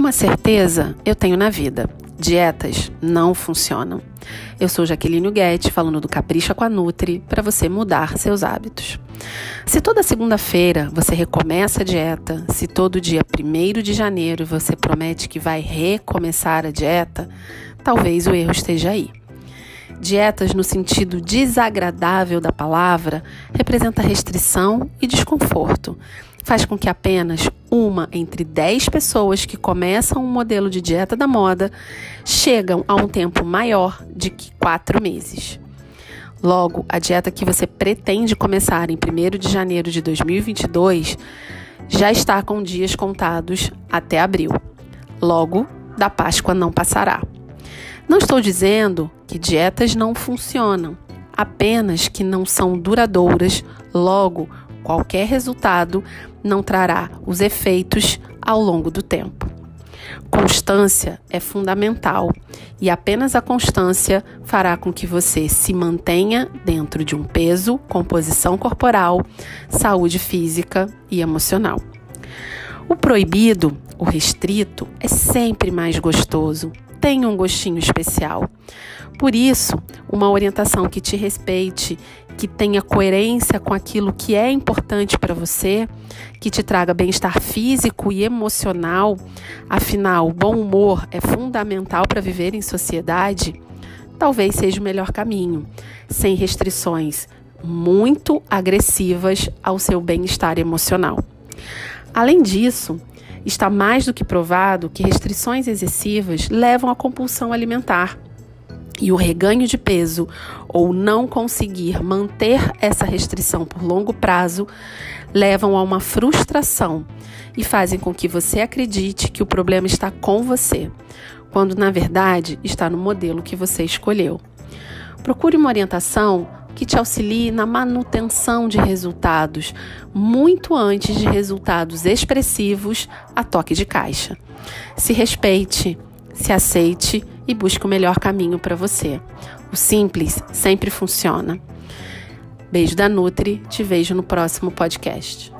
Uma certeza eu tenho na vida: dietas não funcionam. Eu sou Jaqueline Guedes, falando do Capricha com a Nutri, para você mudar seus hábitos. Se toda segunda-feira você recomeça a dieta, se todo dia 1 de janeiro você promete que vai recomeçar a dieta, talvez o erro esteja aí. Dietas, no sentido desagradável da palavra, representa restrição e desconforto. Faz com que apenas uma entre dez pessoas que começam um modelo de dieta da moda chegam a um tempo maior de que quatro meses. Logo, a dieta que você pretende começar em 1 de janeiro de 2022 já está com dias contados até abril. Logo, da Páscoa não passará. Não estou dizendo que dietas não funcionam, apenas que não são duradouras, logo, qualquer resultado não trará os efeitos ao longo do tempo. Constância é fundamental e apenas a constância fará com que você se mantenha dentro de um peso, composição corporal, saúde física e emocional. O proibido, o restrito, é sempre mais gostoso, tem um gostinho especial. Por isso, uma orientação que te respeite, que tenha coerência com aquilo que é importante para você, que te traga bem-estar físico e emocional, afinal, bom humor é fundamental para viver em sociedade, talvez seja o melhor caminho, sem restrições muito agressivas ao seu bem-estar emocional. Além disso, Está mais do que provado que restrições excessivas levam à compulsão alimentar. E o reganho de peso ou não conseguir manter essa restrição por longo prazo levam a uma frustração e fazem com que você acredite que o problema está com você, quando na verdade está no modelo que você escolheu. Procure uma orientação que te auxilie na manutenção de resultados, muito antes de resultados expressivos a toque de caixa. Se respeite, se aceite e busque o melhor caminho para você. O simples sempre funciona. Beijo da Nutri, te vejo no próximo podcast.